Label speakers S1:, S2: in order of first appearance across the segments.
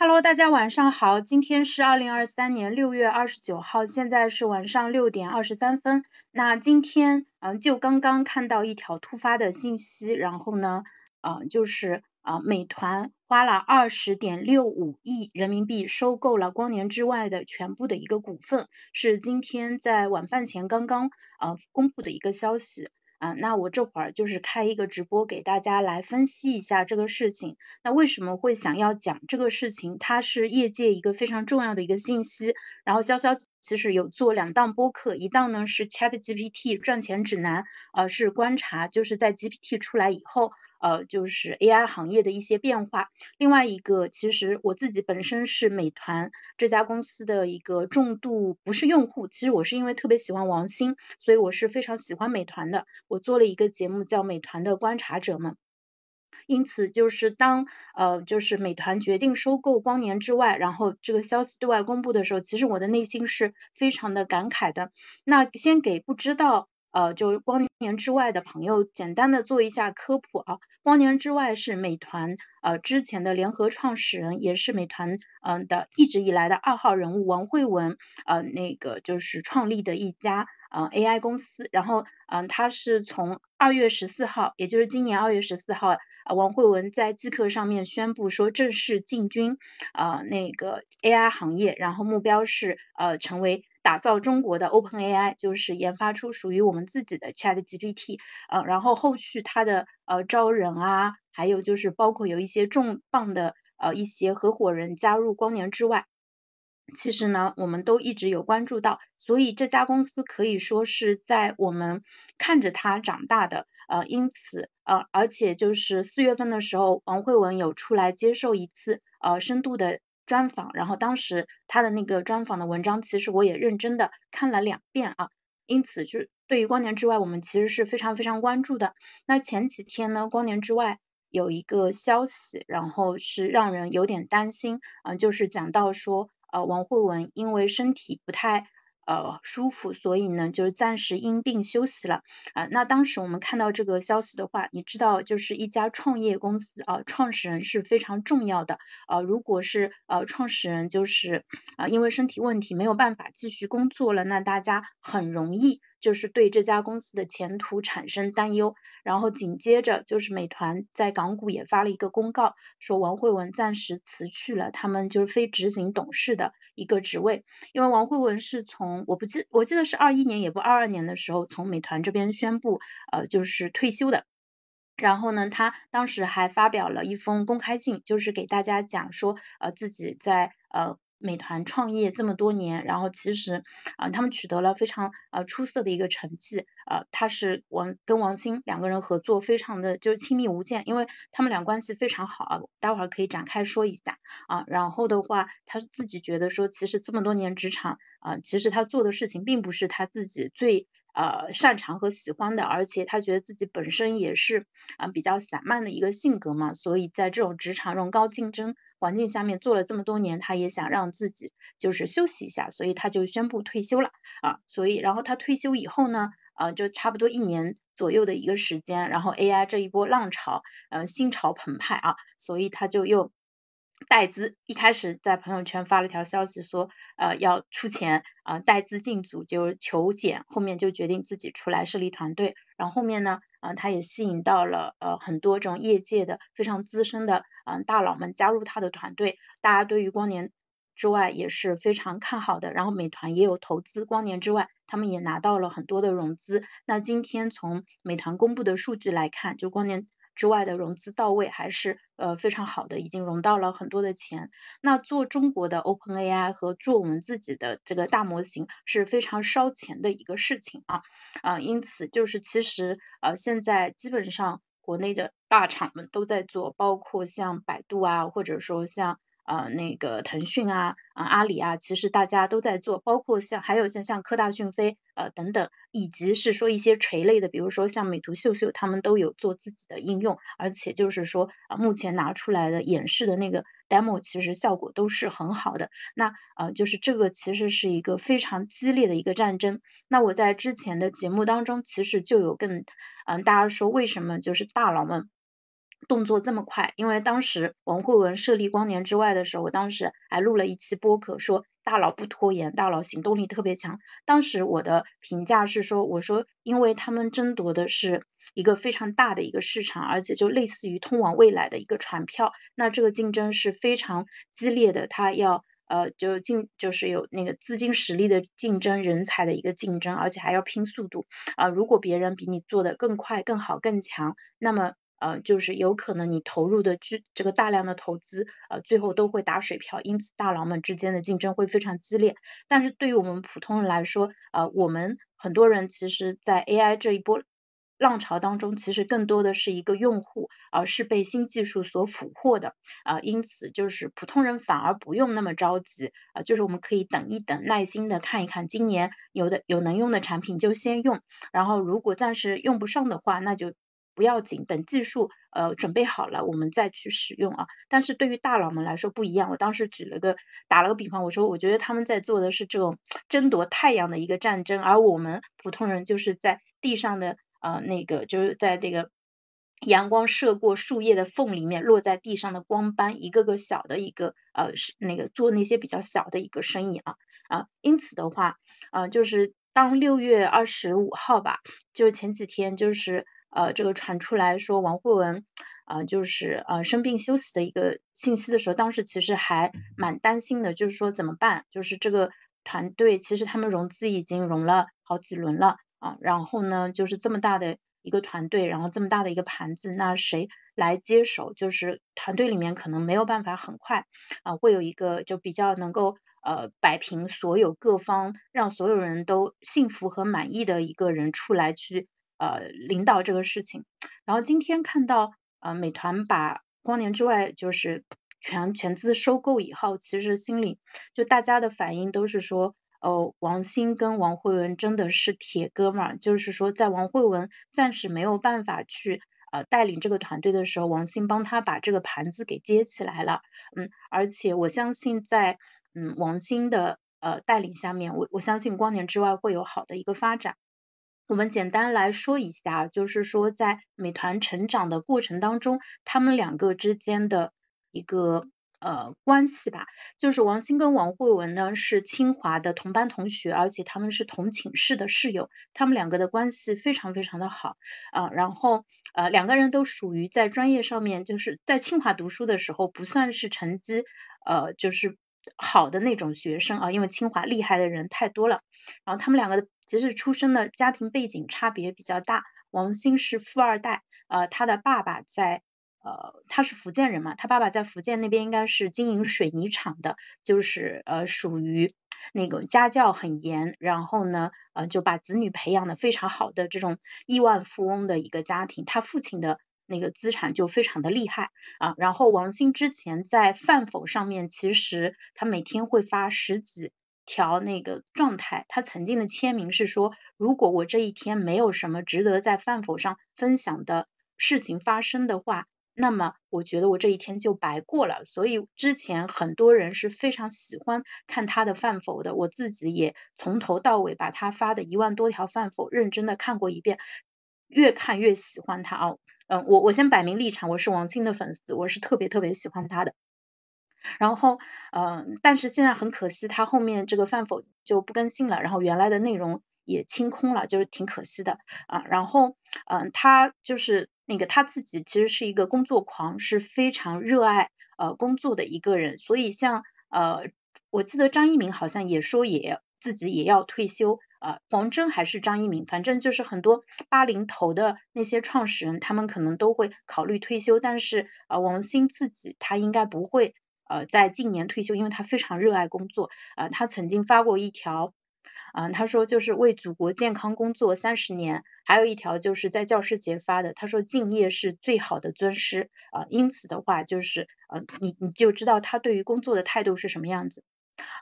S1: Hello，大家晚上好，今天是二零二三年六月二十九号，现在是晚上六点二十三分。那今天嗯，就刚刚看到一条突发的信息，然后呢，呃，就是啊，美团花了二十点六五亿人民币收购了光年之外的全部的一个股份，是今天在晚饭前刚刚呃公布的一个消息。啊，那我这会儿就是开一个直播给大家来分析一下这个事情。那为什么会想要讲这个事情？它是业界一个非常重要的一个信息。然后潇潇其实有做两档播客，一档呢是 Chat GPT 赚钱指南，呃是观察就是在 GPT 出来以后。呃，就是 AI 行业的一些变化。另外一个，其实我自己本身是美团这家公司的一个重度不是用户，其实我是因为特别喜欢王兴，所以我是非常喜欢美团的。我做了一个节目叫《美团的观察者们》，因此就是当呃就是美团决定收购光年之外，然后这个消息对外公布的时候，其实我的内心是非常的感慨的。那先给不知道。呃，就是光年之外的朋友，简单的做一下科普啊。光年之外是美团呃之前的联合创始人，也是美团嗯的一直以来的二号人物王慧文呃那个就是创立的一家呃 AI 公司。然后嗯，他是从二月十四号，也就是今年二月十四号，王慧文在即刻上面宣布说正式进军啊那个 AI 行业，然后目标是呃成为。打造中国的 Open AI，就是研发出属于我们自己的 Chat GPT，呃，然后后续它的呃招人啊，还有就是包括有一些重磅的呃一些合伙人加入光年之外，其实呢我们都一直有关注到，所以这家公司可以说是在我们看着它长大的，呃，因此呃而且就是四月份的时候，王慧文有出来接受一次呃深度的。专访，然后当时他的那个专访的文章，其实我也认真的看了两遍啊，因此就对于光年之外，我们其实是非常非常关注的。那前几天呢，光年之外有一个消息，然后是让人有点担心啊，就是讲到说，呃，王慧文因为身体不太。呃，舒服，所以呢，就是暂时因病休息了啊。那当时我们看到这个消息的话，你知道，就是一家创业公司啊，创始人是非常重要的呃。如果是呃创始人就是啊因为身体问题没有办法继续工作了，那大家很容易。就是对这家公司的前途产生担忧，然后紧接着就是美团在港股也发了一个公告，说王慧文暂时辞去了他们就是非执行董事的一个职位，因为王慧文是从我不记我记得是二一年也不二二年的时候从美团这边宣布呃就是退休的，然后呢他当时还发表了一封公开信，就是给大家讲说呃自己在呃。美团创业这么多年，然后其实啊，他们取得了非常呃出色的一个成绩啊。他是王跟王兴两个人合作，非常的就是亲密无间，因为他们俩关系非常好啊。待会儿可以展开说一下啊。然后的话，他自己觉得说，其实这么多年职场啊，其实他做的事情并不是他自己最呃擅长和喜欢的，而且他觉得自己本身也是啊比较散漫的一个性格嘛，所以在这种职场这种高竞争。环境下面做了这么多年，他也想让自己就是休息一下，所以他就宣布退休了啊。所以然后他退休以后呢，呃，就差不多一年左右的一个时间，然后 AI 这一波浪潮，呃，心潮澎湃啊，所以他就又带资，一开始在朋友圈发了条消息说，呃，要出钱啊，带资进组就求减，后面就决定自己出来设立团队，然后后面呢。啊，他也吸引到了呃很多这种业界的非常资深的嗯大佬们加入他的团队，大家对于光年之外也是非常看好的。然后美团也有投资光年之外，他们也拿到了很多的融资。那今天从美团公布的数据来看，就光年。之外的融资到位还是呃非常好的，已经融到了很多的钱。那做中国的 Open AI 和做我们自己的这个大模型是非常烧钱的一个事情啊啊，因此就是其实呃现在基本上国内的大厂们都在做，包括像百度啊，或者说像。呃，那个腾讯啊，啊阿里啊，其实大家都在做，包括像还有像像科大讯飞呃等等，以及是说一些垂类的，比如说像美图秀秀，他们都有做自己的应用，而且就是说啊，目前拿出来的演示的那个 demo，其实效果都是很好的。那呃，就是这个其实是一个非常激烈的一个战争。那我在之前的节目当中，其实就有跟嗯大家说，为什么就是大佬们。动作这么快，因为当时王慧文设立光年之外的时候，我当时还录了一期播客，说大佬不拖延，大佬行动力特别强。当时我的评价是说，我说因为他们争夺的是一个非常大的一个市场，而且就类似于通往未来的一个船票，那这个竞争是非常激烈的，他要呃就竞就是有那个资金实力的竞争，人才的一个竞争，而且还要拼速度啊。如果别人比你做的更快、更好、更强，那么呃，就是有可能你投入的这这个大量的投资，呃，最后都会打水漂，因此大佬们之间的竞争会非常激烈。但是对于我们普通人来说，呃，我们很多人其实，在 AI 这一波浪潮当中，其实更多的是一个用户，而是被新技术所俘获的，啊，因此就是普通人反而不用那么着急，啊，就是我们可以等一等，耐心的看一看，今年有的有能用的产品就先用，然后如果暂时用不上的话，那就。不要紧，等技术呃准备好了，我们再去使用啊。但是对于大佬们来说不一样，我当时举了个打了个比方，我说我觉得他们在做的是这种争夺太阳的一个战争，而我们普通人就是在地上的呃那个就是在这个阳光射过树叶的缝里面落在地上的光斑，一个个小的一个呃是那个做那些比较小的一个生意啊啊，因此的话呃就是当六月二十五号吧，就前几天就是。呃，这个传出来说王慧文啊，就是呃生病休息的一个信息的时候，当时其实还蛮担心的，就是说怎么办？就是这个团队其实他们融资已经融了好几轮了啊，然后呢，就是这么大的一个团队，然后这么大的一个盘子，那谁来接手？就是团队里面可能没有办法很快啊，会有一个就比较能够呃摆平所有各方，让所有人都幸福和满意的一个人出来去。呃，领导这个事情，然后今天看到呃，美团把光年之外就是全全资收购以后，其实心里就大家的反应都是说，哦，王兴跟王慧文真的是铁哥们儿，就是说在王慧文暂时没有办法去呃带领这个团队的时候，王兴帮他把这个盘子给接起来了，嗯，而且我相信在嗯王兴的呃带领下面，我我相信光年之外会有好的一个发展。我们简单来说一下，就是说在美团成长的过程当中，他们两个之间的一个呃关系吧。就是王兴跟王慧文呢是清华的同班同学，而且他们是同寝室的室友，他们两个的关系非常非常的好啊。然后呃两个人都属于在专业上面，就是在清华读书的时候不算是成绩呃就是好的那种学生啊，因为清华厉害的人太多了。然后他们两个的。其实出生的家庭背景差别比较大，王兴是富二代，呃，他的爸爸在，呃，他是福建人嘛，他爸爸在福建那边应该是经营水泥厂的，就是呃属于那个家教很严，然后呢，呃就把子女培养的非常好的这种亿万富翁的一个家庭，他父亲的那个资产就非常的厉害啊，然后王兴之前在饭否上面，其实他每天会发十几。条那个状态，他曾经的签名是说，如果我这一天没有什么值得在饭否上分享的事情发生的话，那么我觉得我这一天就白过了。所以之前很多人是非常喜欢看他的饭否的，我自己也从头到尾把他发的一万多条饭否认真的看过一遍，越看越喜欢他啊。嗯，我我先摆明立场，我是王兴的粉丝，我是特别特别喜欢他的。然后，嗯，但是现在很可惜，他后面这个饭否就不更新了，然后原来的内容也清空了，就是挺可惜的啊。然后，嗯，他就是那个他自己其实是一个工作狂，是非常热爱呃工作的一个人。所以像呃，我记得张一鸣好像也说也自己也要退休啊，黄峥还是张一鸣，反正就是很多八零头的那些创始人，他们可能都会考虑退休，但是呃，王兴自己他应该不会。呃，在近年退休，因为他非常热爱工作。呃，他曾经发过一条，嗯，他说就是为祖国健康工作三十年。还有一条就是在教师节发的，他说敬业是最好的尊师。啊，因此的话，就是呃，你你就知道他对于工作的态度是什么样子。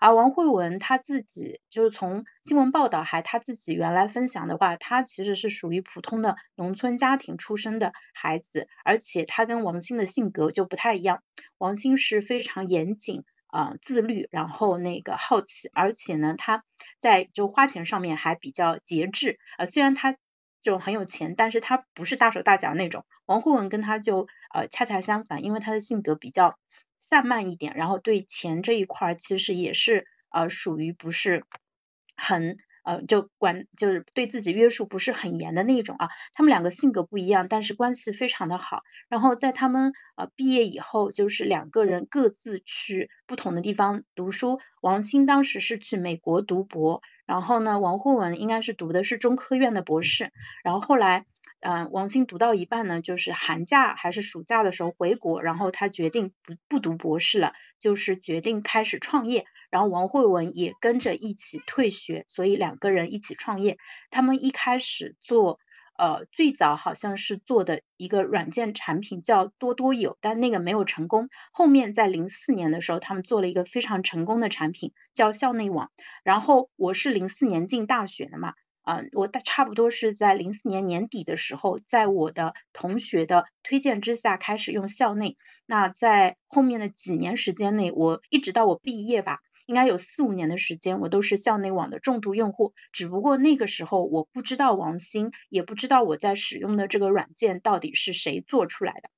S1: 而王慧文他自己就是从新闻报道还他自己原来分享的话，他其实是属于普通的农村家庭出身的孩子，而且他跟王鑫的性格就不太一样。王鑫是非常严谨啊自律，然后那个好奇，而且呢他在就花钱上面还比较节制啊。虽然他这种很有钱，但是他不是大手大脚那种。王慧文跟他就呃恰恰相反，因为他的性格比较散漫一点，然后对钱这一块其实也是呃属于不是很。呃，就管就是对自己约束不是很严的那种啊。他们两个性格不一样，但是关系非常的好。然后在他们呃毕业以后，就是两个人各自去不同的地方读书。王鑫当时是去美国读博，然后呢，王慧文应该是读的是中科院的博士。然后后来，嗯，王鑫读到一半呢，就是寒假还是暑假的时候回国，然后他决定不不读博士了，就是决定开始创业。然后王慧文也跟着一起退学，所以两个人一起创业。他们一开始做，呃，最早好像是做的一个软件产品叫多多有，但那个没有成功。后面在零四年的时候，他们做了一个非常成功的产品叫校内网。然后我是零四年进大学的嘛。嗯，我大差不多是在零四年年底的时候，在我的同学的推荐之下开始用校内。那在后面的几年时间内，我一直到我毕业吧，应该有四五年的时间，我都是校内网的重度用户。只不过那个时候我不知道王兴，也不知道我在使用的这个软件到底是谁做出来的。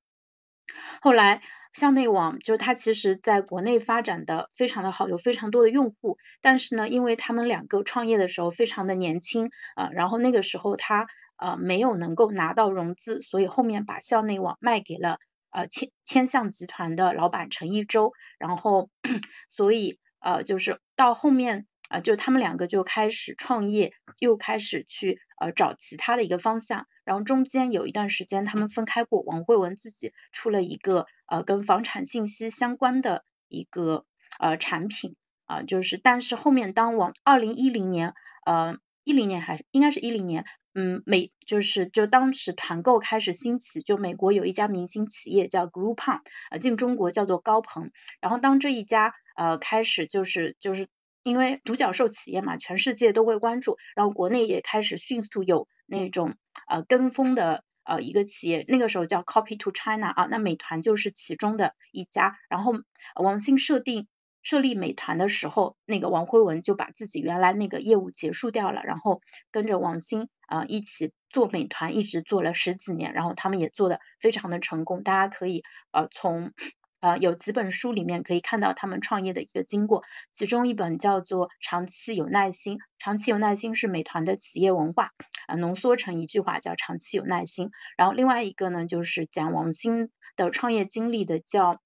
S1: 后来。校内网就是它其实在国内发展的非常的好，有非常多的用户。但是呢，因为他们两个创业的时候非常的年轻啊，然后那个时候他呃没有能够拿到融资，所以后面把校内网卖给了呃千千象集团的老板陈一舟，然后 所以呃就是到后面。啊，就他们两个就开始创业，又开始去呃找其他的一个方向，然后中间有一段时间他们分开过，王慧文自己出了一个呃跟房产信息相关的一个呃产品啊，就是但是后面当王二零一零年呃一零年还应该是一零年，嗯美就是就当时团购开始兴起，就美国有一家明星企业叫 Groupon 呃进中国叫做高朋，然后当这一家呃开始就是就是。因为独角兽企业嘛，全世界都会关注，然后国内也开始迅速有那种呃跟风的呃一个企业，那个时候叫 Copy to China 啊，那美团就是其中的一家。然后王兴设定设立美团的时候，那个王辉文就把自己原来那个业务结束掉了，然后跟着王兴啊一起做美团，一直做了十几年，然后他们也做的非常的成功，大家可以呃从。啊，有几本书里面可以看到他们创业的一个经过，其中一本叫做《长期有耐心》，长期有耐心是美团的企业文化啊，浓缩成一句话叫长期有耐心。然后另外一个呢，就是讲王兴的创业经历的，叫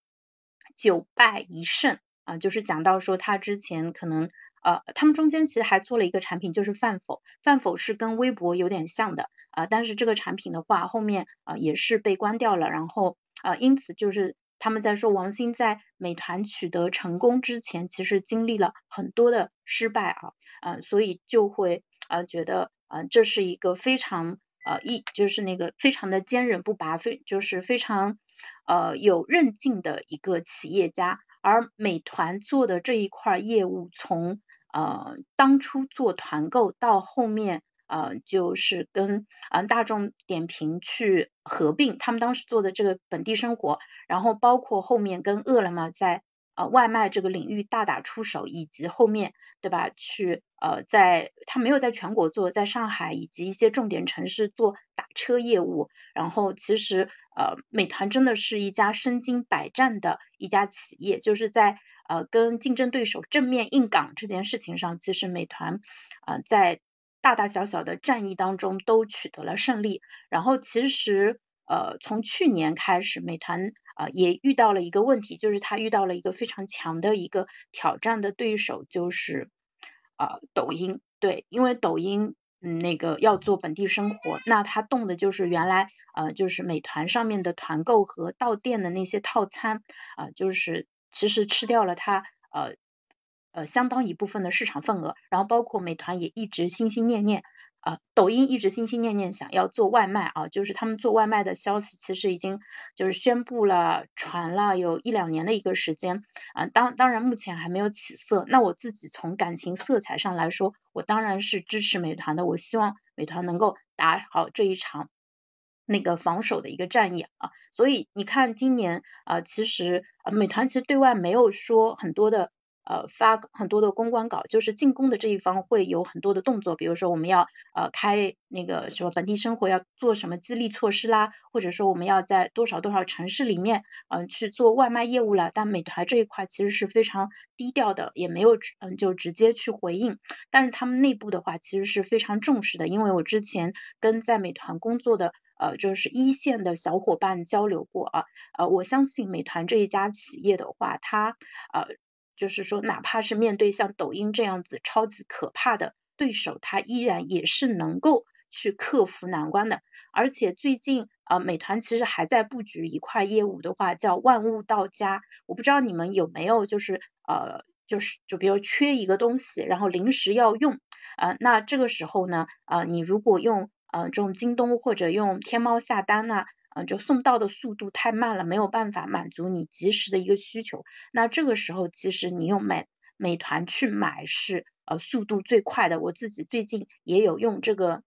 S1: 九败一胜啊，就是讲到说他之前可能呃，他们中间其实还做了一个产品，就是饭否，饭否是跟微博有点像的啊，但是这个产品的话后面啊也是被关掉了，然后啊因此就是。他们在说王兴在美团取得成功之前，其实经历了很多的失败啊，嗯，所以就会呃觉得呃这是一个非常呃一就是那个非常的坚韧不拔，非就是非常呃有韧劲的一个企业家。而美团做的这一块业务，从呃当初做团购到后面。呃，就是跟呃大众点评去合并，他们当时做的这个本地生活，然后包括后面跟饿了么在呃外卖这个领域大打出手，以及后面对吧，去呃在他没有在全国做，在上海以及一些重点城市做打车业务，然后其实呃美团真的是一家身经百战的一家企业，就是在呃跟竞争对手正面硬刚这件事情上，其实美团呃在。大大小小的战役当中都取得了胜利，然后其实呃从去年开始，美团呃也遇到了一个问题，就是它遇到了一个非常强的一个挑战的对手，就是呃抖音，对，因为抖音嗯那个要做本地生活，那它动的就是原来呃就是美团上面的团购和到店的那些套餐啊，就是其实吃掉了它呃。呃，相当一部分的市场份额，然后包括美团也一直心心念念，啊，抖音一直心心念念想要做外卖啊，就是他们做外卖的消息其实已经就是宣布了传了有一两年的一个时间啊，当当然目前还没有起色。那我自己从感情色彩上来说，我当然是支持美团的，我希望美团能够打好这一场那个防守的一个战役啊。所以你看今年啊，其实美团其实对外没有说很多的。呃发很多的公关稿，就是进攻的这一方会有很多的动作，比如说我们要呃开那个什么本地生活要做什么激励措施啦，或者说我们要在多少多少城市里面嗯去做外卖业务了，但美团这一块其实是非常低调的，也没有嗯就直接去回应，但是他们内部的话其实是非常重视的，因为我之前跟在美团工作的。呃，就是一线的小伙伴交流过啊，呃，我相信美团这一家企业的话，它呃，就是说哪怕是面对像抖音这样子超级可怕的对手，它依然也是能够去克服难关的。而且最近呃，美团其实还在布局一块业务的话，叫万物到家。我不知道你们有没有就是呃，就是就比如缺一个东西，然后临时要用啊，那这个时候呢，呃，你如果用呃，这种京东或者用天猫下单呢，嗯，就送到的速度太慢了，没有办法满足你及时的一个需求。那这个时候，其实你用美美团去买是呃速度最快的。我自己最近也有用这个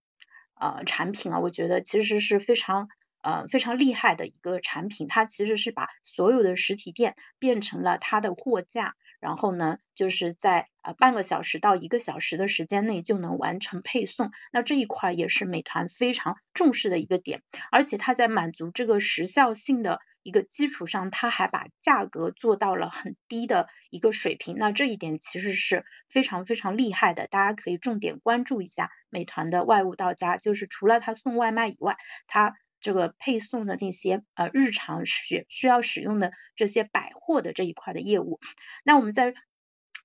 S1: 呃产品啊，我觉得其实是非常呃非常厉害的一个产品。它其实是把所有的实体店变成了它的货架。然后呢，就是在呃半个小时到一个小时的时间内就能完成配送，那这一块也是美团非常重视的一个点，而且它在满足这个时效性的一个基础上，它还把价格做到了很低的一个水平，那这一点其实是非常非常厉害的，大家可以重点关注一下美团的外物到家，就是除了它送外卖以外，它。这个配送的那些呃日常需需要使用的这些百货的这一块的业务，那我们在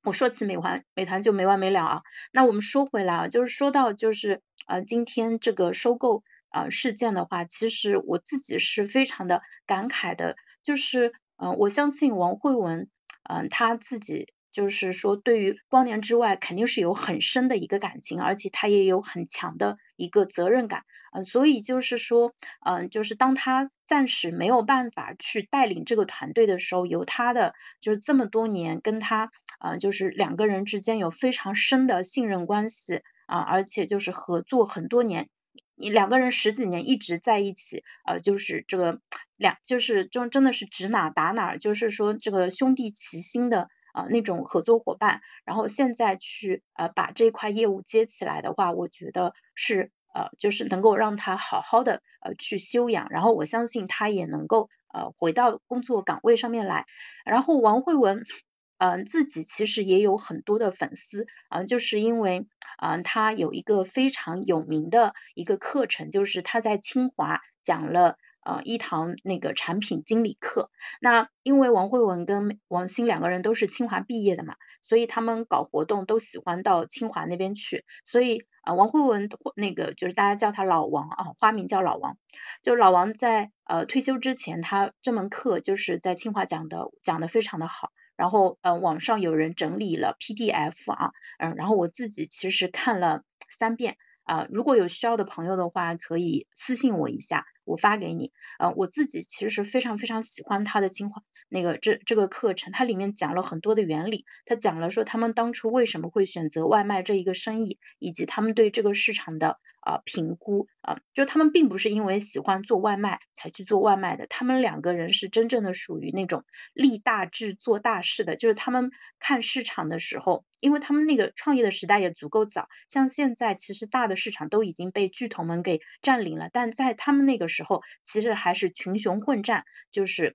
S1: 我说起美团，美团就没完没了啊。那我们说回来啊，就是说到就是呃今天这个收购呃事件的话，其实我自己是非常的感慨的，就是嗯我相信王慧文嗯他自己。就是说，对于光年之外，肯定是有很深的一个感情，而且他也有很强的一个责任感，呃，所以就是说，嗯，就是当他暂时没有办法去带领这个团队的时候，由他的就是这么多年跟他，呃，就是两个人之间有非常深的信任关系，啊，而且就是合作很多年，你两个人十几年一直在一起，呃，就是这个两就是就真的是指哪打哪，就是说这个兄弟齐心的。啊，那种合作伙伴，然后现在去呃把这块业务接起来的话，我觉得是呃就是能够让他好好的呃去休养，然后我相信他也能够呃回到工作岗位上面来。然后王慧文嗯自己其实也有很多的粉丝啊，就是因为嗯他有一个非常有名的一个课程，就是他在清华讲了。呃，一堂那个产品经理课，那因为王慧文跟王鑫两个人都是清华毕业的嘛，所以他们搞活动都喜欢到清华那边去，所以啊，王慧文那个就是大家叫他老王啊，花名叫老王，就老王在呃退休之前，他这门课就是在清华讲的，讲的非常的好，然后呃网上有人整理了 PDF 啊，嗯，然后我自己其实看了三遍。啊，如果有需要的朋友的话，可以私信我一下，我发给你。呃，我自己其实是非常非常喜欢他的清华那个这这个课程，它里面讲了很多的原理，他讲了说他们当初为什么会选择外卖这一个生意，以及他们对这个市场的。啊，评估啊，就他们并不是因为喜欢做外卖才去做外卖的，他们两个人是真正的属于那种立大志做大事的，就是他们看市场的时候，因为他们那个创业的时代也足够早，像现在其实大的市场都已经被巨头们给占领了，但在他们那个时时候，其实还是群雄混战，就是。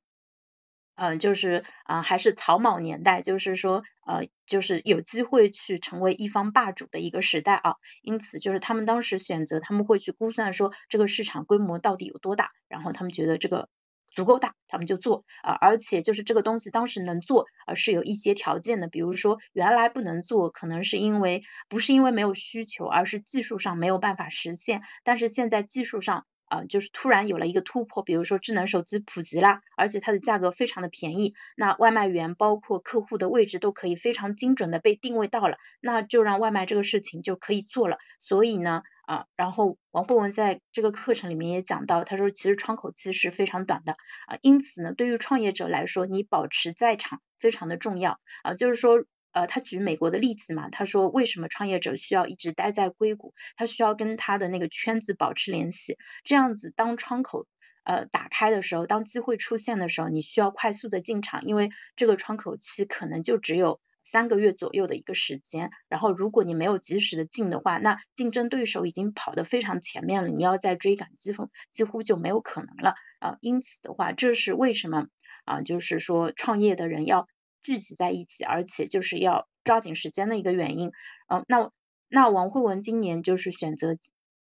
S1: 嗯，就是啊，还是草莽年代，就是说，呃，就是有机会去成为一方霸主的一个时代啊。因此，就是他们当时选择，他们会去估算说这个市场规模到底有多大，然后他们觉得这个足够大，他们就做啊。而且就是这个东西当时能做，啊，是有一些条件的，比如说原来不能做，可能是因为不是因为没有需求，而是技术上没有办法实现。但是现在技术上。啊，就是突然有了一个突破，比如说智能手机普及啦，而且它的价格非常的便宜，那外卖员包括客户的位置都可以非常精准的被定位到了，那就让外卖这个事情就可以做了。所以呢，啊，然后王慧文在这个课程里面也讲到，他说其实窗口期是非常短的啊，因此呢，对于创业者来说，你保持在场非常的重要啊，就是说。呃，他举美国的例子嘛，他说为什么创业者需要一直待在硅谷？他需要跟他的那个圈子保持联系，这样子当窗口呃打开的时候，当机会出现的时候，你需要快速的进场，因为这个窗口期可能就只有三个月左右的一个时间，然后如果你没有及时的进的话，那竞争对手已经跑得非常前面了，你要再追赶，几乎几乎就没有可能了啊。因此的话，这是为什么啊，就是说创业的人要聚集在一起，而且就是要抓紧时间的一个原因。嗯，那那王慧文今年就是选择。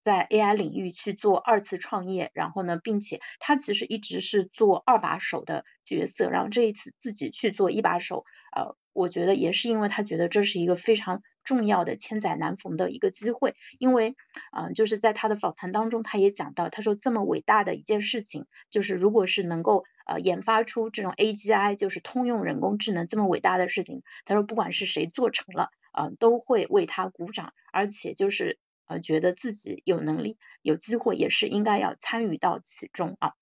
S1: 在 AI 领域去做二次创业，然后呢，并且他其实一直是做二把手的角色，然后这一次自己去做一把手，呃，我觉得也是因为他觉得这是一个非常重要的千载难逢的一个机会，因为，嗯，就是在他的访谈当中，他也讲到，他说这么伟大的一件事情，就是如果是能够呃研发出这种 AGI，就是通用人工智能这么伟大的事情，他说不管是谁做成了，啊，都会为他鼓掌，而且就是。呃，觉得自己有能力、有机会，也是应该要参与到其中啊。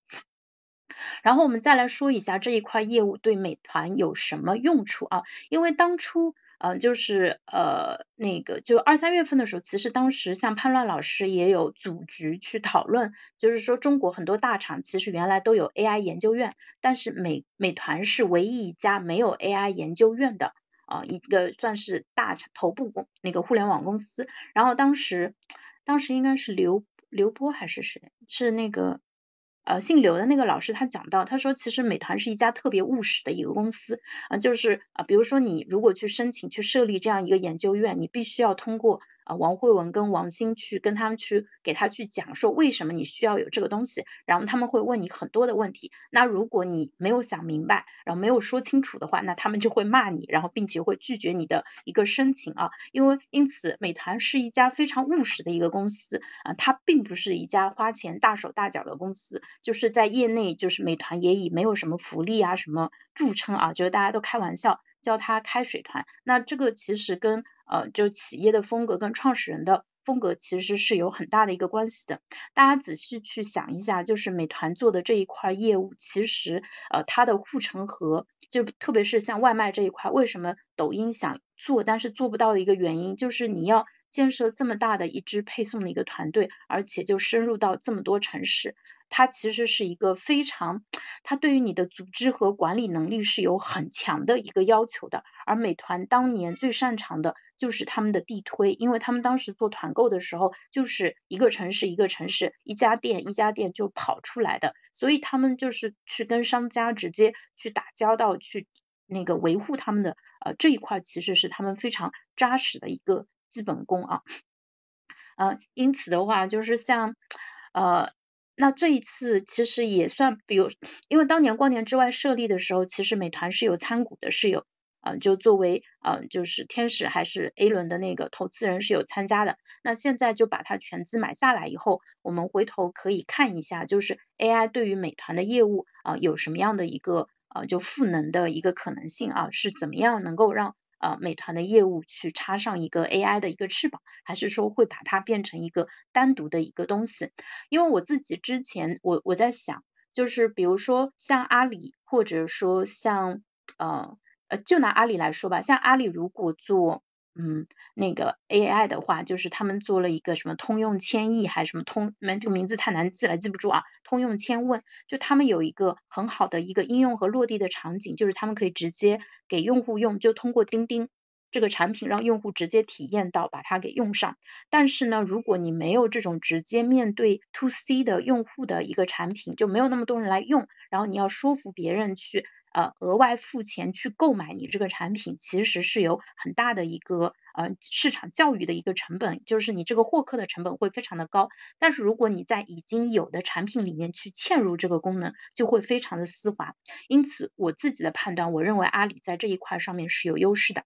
S1: 然后我们再来说一下这一块业务对美团有什么用处啊？因为当初，呃，就是呃那个就二三月份的时候，其实当时像叛乱老师也有组局去讨论，就是说中国很多大厂其实原来都有 AI 研究院，但是美美团是唯一一家没有 AI 研究院的。啊，一个算是大头部公那个互联网公司，然后当时当时应该是刘刘波还是谁，是那个呃姓刘的那个老师，他讲到，他说其实美团是一家特别务实的一个公司啊，就是啊，比如说你如果去申请去设立这样一个研究院，你必须要通过。啊，王慧文跟王鑫去跟他们去给他去讲说为什么你需要有这个东西，然后他们会问你很多的问题。那如果你没有想明白，然后没有说清楚的话，那他们就会骂你，然后并且会拒绝你的一个申请啊。因为因此，美团是一家非常务实的一个公司啊，它并不是一家花钱大手大脚的公司。就是在业内，就是美团也以没有什么福利啊什么著称啊，就是大家都开玩笑叫它开水团。那这个其实跟呃，就企业的风格跟创始人的风格其实是有很大的一个关系的。大家仔细去想一下，就是美团做的这一块业务，其实呃它的护城河，就特别是像外卖这一块，为什么抖音想做但是做不到的一个原因，就是你要建设这么大的一支配送的一个团队，而且就深入到这么多城市。它其实是一个非常，它对于你的组织和管理能力是有很强的一个要求的。而美团当年最擅长的就是他们的地推，因为他们当时做团购的时候，就是一个城市一个城市，一家店一家店就跑出来的，所以他们就是去跟商家直接去打交道，去那个维护他们的呃这一块，其实是他们非常扎实的一个基本功啊。嗯，因此的话，就是像呃。那这一次其实也算，比如，因为当年光年之外设立的时候，其实美团是有参股的，是有，嗯，就作为，嗯，就是天使还是 A 轮的那个投资人是有参加的。那现在就把它全资买下来以后，我们回头可以看一下，就是 AI 对于美团的业务啊有什么样的一个，呃，就赋能的一个可能性啊，是怎么样能够让。呃，美团的业务去插上一个 AI 的一个翅膀，还是说会把它变成一个单独的一个东西？因为我自己之前我我在想，就是比如说像阿里，或者说像呃呃，就拿阿里来说吧，像阿里如果做。嗯，那个 AI 的话，就是他们做了一个什么通用千亿还是什么通，这个名字太难记了，记不住啊。通用千问，就他们有一个很好的一个应用和落地的场景，就是他们可以直接给用户用，就通过钉钉这个产品让用户直接体验到把它给用上。但是呢，如果你没有这种直接面对 to C 的用户的一个产品，就没有那么多人来用，然后你要说服别人去。呃，额外付钱去购买你这个产品，其实是有很大的一个呃市场教育的一个成本，就是你这个获客的成本会非常的高。但是如果你在已经有的产品里面去嵌入这个功能，就会非常的丝滑。因此，我自己的判断，我认为阿里在这一块上面是有优势的。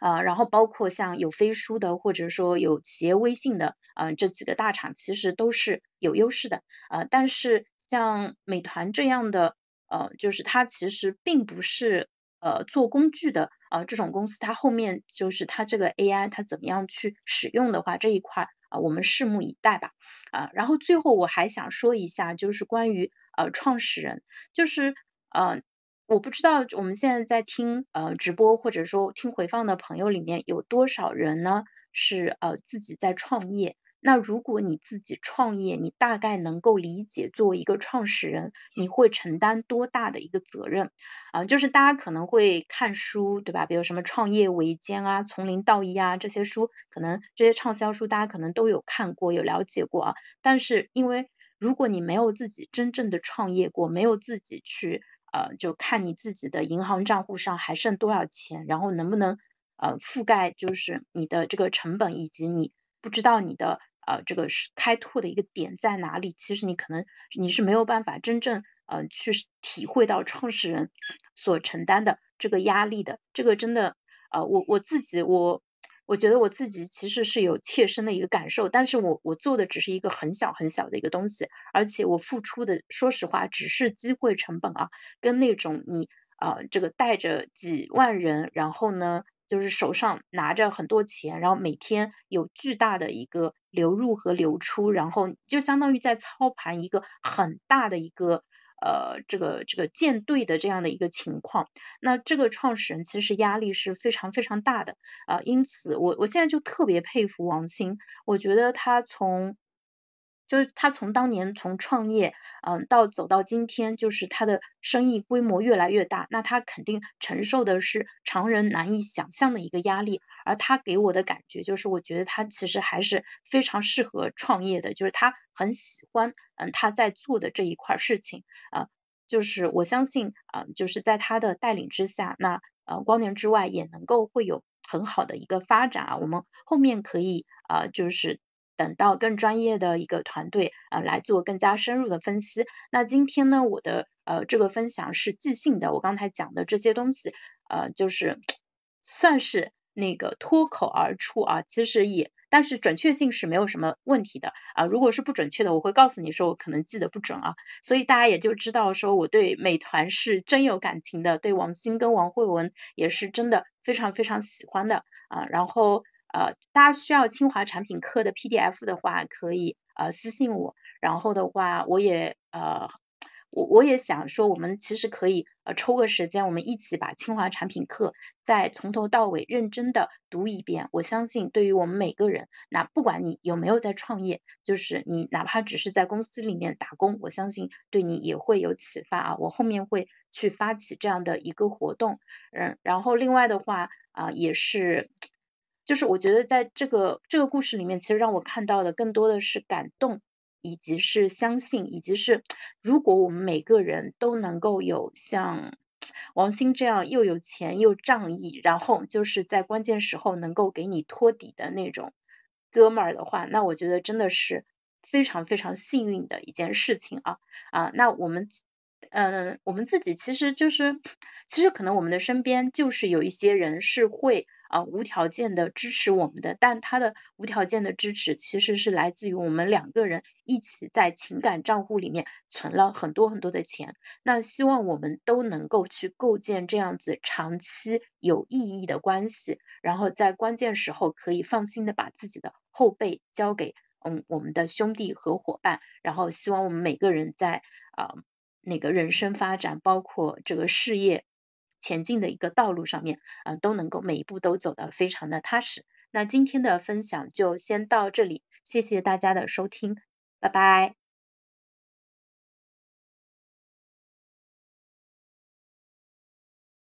S1: 呃，然后包括像有飞书的，或者说有企业微信的，呃，这几个大厂其实都是有优势的。呃，但是像美团这样的。呃，就是它其实并不是呃做工具的呃这种公司，它后面就是它这个 AI 它怎么样去使用的话这一块啊，我们拭目以待吧啊。然后最后我还想说一下，就是关于呃创始人，就是呃我不知道我们现在在听呃直播或者说听回放的朋友里面有多少人呢是呃自己在创业。那如果你自己创业，你大概能够理解作为一个创始人，你会承担多大的一个责任啊？就是大家可能会看书，对吧？比如什么创业维艰啊、从零到一啊这些书，可能这些畅销书大家可能都有看过、有了解过啊。但是因为如果你没有自己真正的创业过，没有自己去呃，就看你自己的银行账户上还剩多少钱，然后能不能呃覆盖就是你的这个成本，以及你不知道你的。呃，这个是开拓的一个点在哪里？其实你可能你是没有办法真正呃去体会到创始人所承担的这个压力的。这个真的呃，我我自己我我觉得我自己其实是有切身的一个感受，但是我我做的只是一个很小很小的一个东西，而且我付出的说实话只是机会成本啊，跟那种你呃这个带着几万人，然后呢。就是手上拿着很多钱，然后每天有巨大的一个流入和流出，然后就相当于在操盘一个很大的一个呃这个这个舰队的这样的一个情况。那这个创始人其实压力是非常非常大的啊，因此我我现在就特别佩服王兴，我觉得他从。就是他从当年从创业，嗯，到走到今天，就是他的生意规模越来越大，那他肯定承受的是常人难以想象的一个压力。而他给我的感觉就是，我觉得他其实还是非常适合创业的，就是他很喜欢，嗯，他在做的这一块事情，啊，就是我相信，啊，就是在他的带领之下，那呃，光年之外也能够会有很好的一个发展啊。我们后面可以啊，就是。等到更专业的一个团队啊来做更加深入的分析。那今天呢，我的呃这个分享是即兴的，我刚才讲的这些东西呃就是算是那个脱口而出啊，其实也但是准确性是没有什么问题的啊。如果是不准确的，我会告诉你说我可能记得不准啊。所以大家也就知道说我对美团是真有感情的，对王兴跟王慧文也是真的非常非常喜欢的啊。然后。呃，大家需要清华产品课的 PDF 的话，可以呃私信我。然后的话，我也呃我我也想说，我们其实可以呃抽个时间，我们一起把清华产品课再从头到尾认真的读一遍。我相信，对于我们每个人，那不管你有没有在创业，就是你哪怕只是在公司里面打工，我相信对你也会有启发啊。我后面会去发起这样的一个活动，嗯，然后另外的话啊，也是。就是我觉得在这个这个故事里面，其实让我看到的更多的是感动，以及是相信，以及是如果我们每个人都能够有像王兴这样又有钱又仗义，然后就是在关键时候能够给你托底的那种哥们儿的话，那我觉得真的是非常非常幸运的一件事情啊啊！那我们嗯，我们自己其实就是，其实可能我们的身边就是有一些人是会。啊，无条件的支持我们的，但他的无条件的支持其实是来自于我们两个人一起在情感账户里面存了很多很多的钱。那希望我们都能够去构建这样子长期有意义的关系，然后在关键时候可以放心的把自己的后背交给嗯我们的兄弟和伙伴。然后希望我们每个人在啊那个人生发展，包括这个事业。前进的一个道路上面，啊，都能够每一步都走得非常的踏实。那今天的分享就先到这里，谢谢大家的收听，拜拜。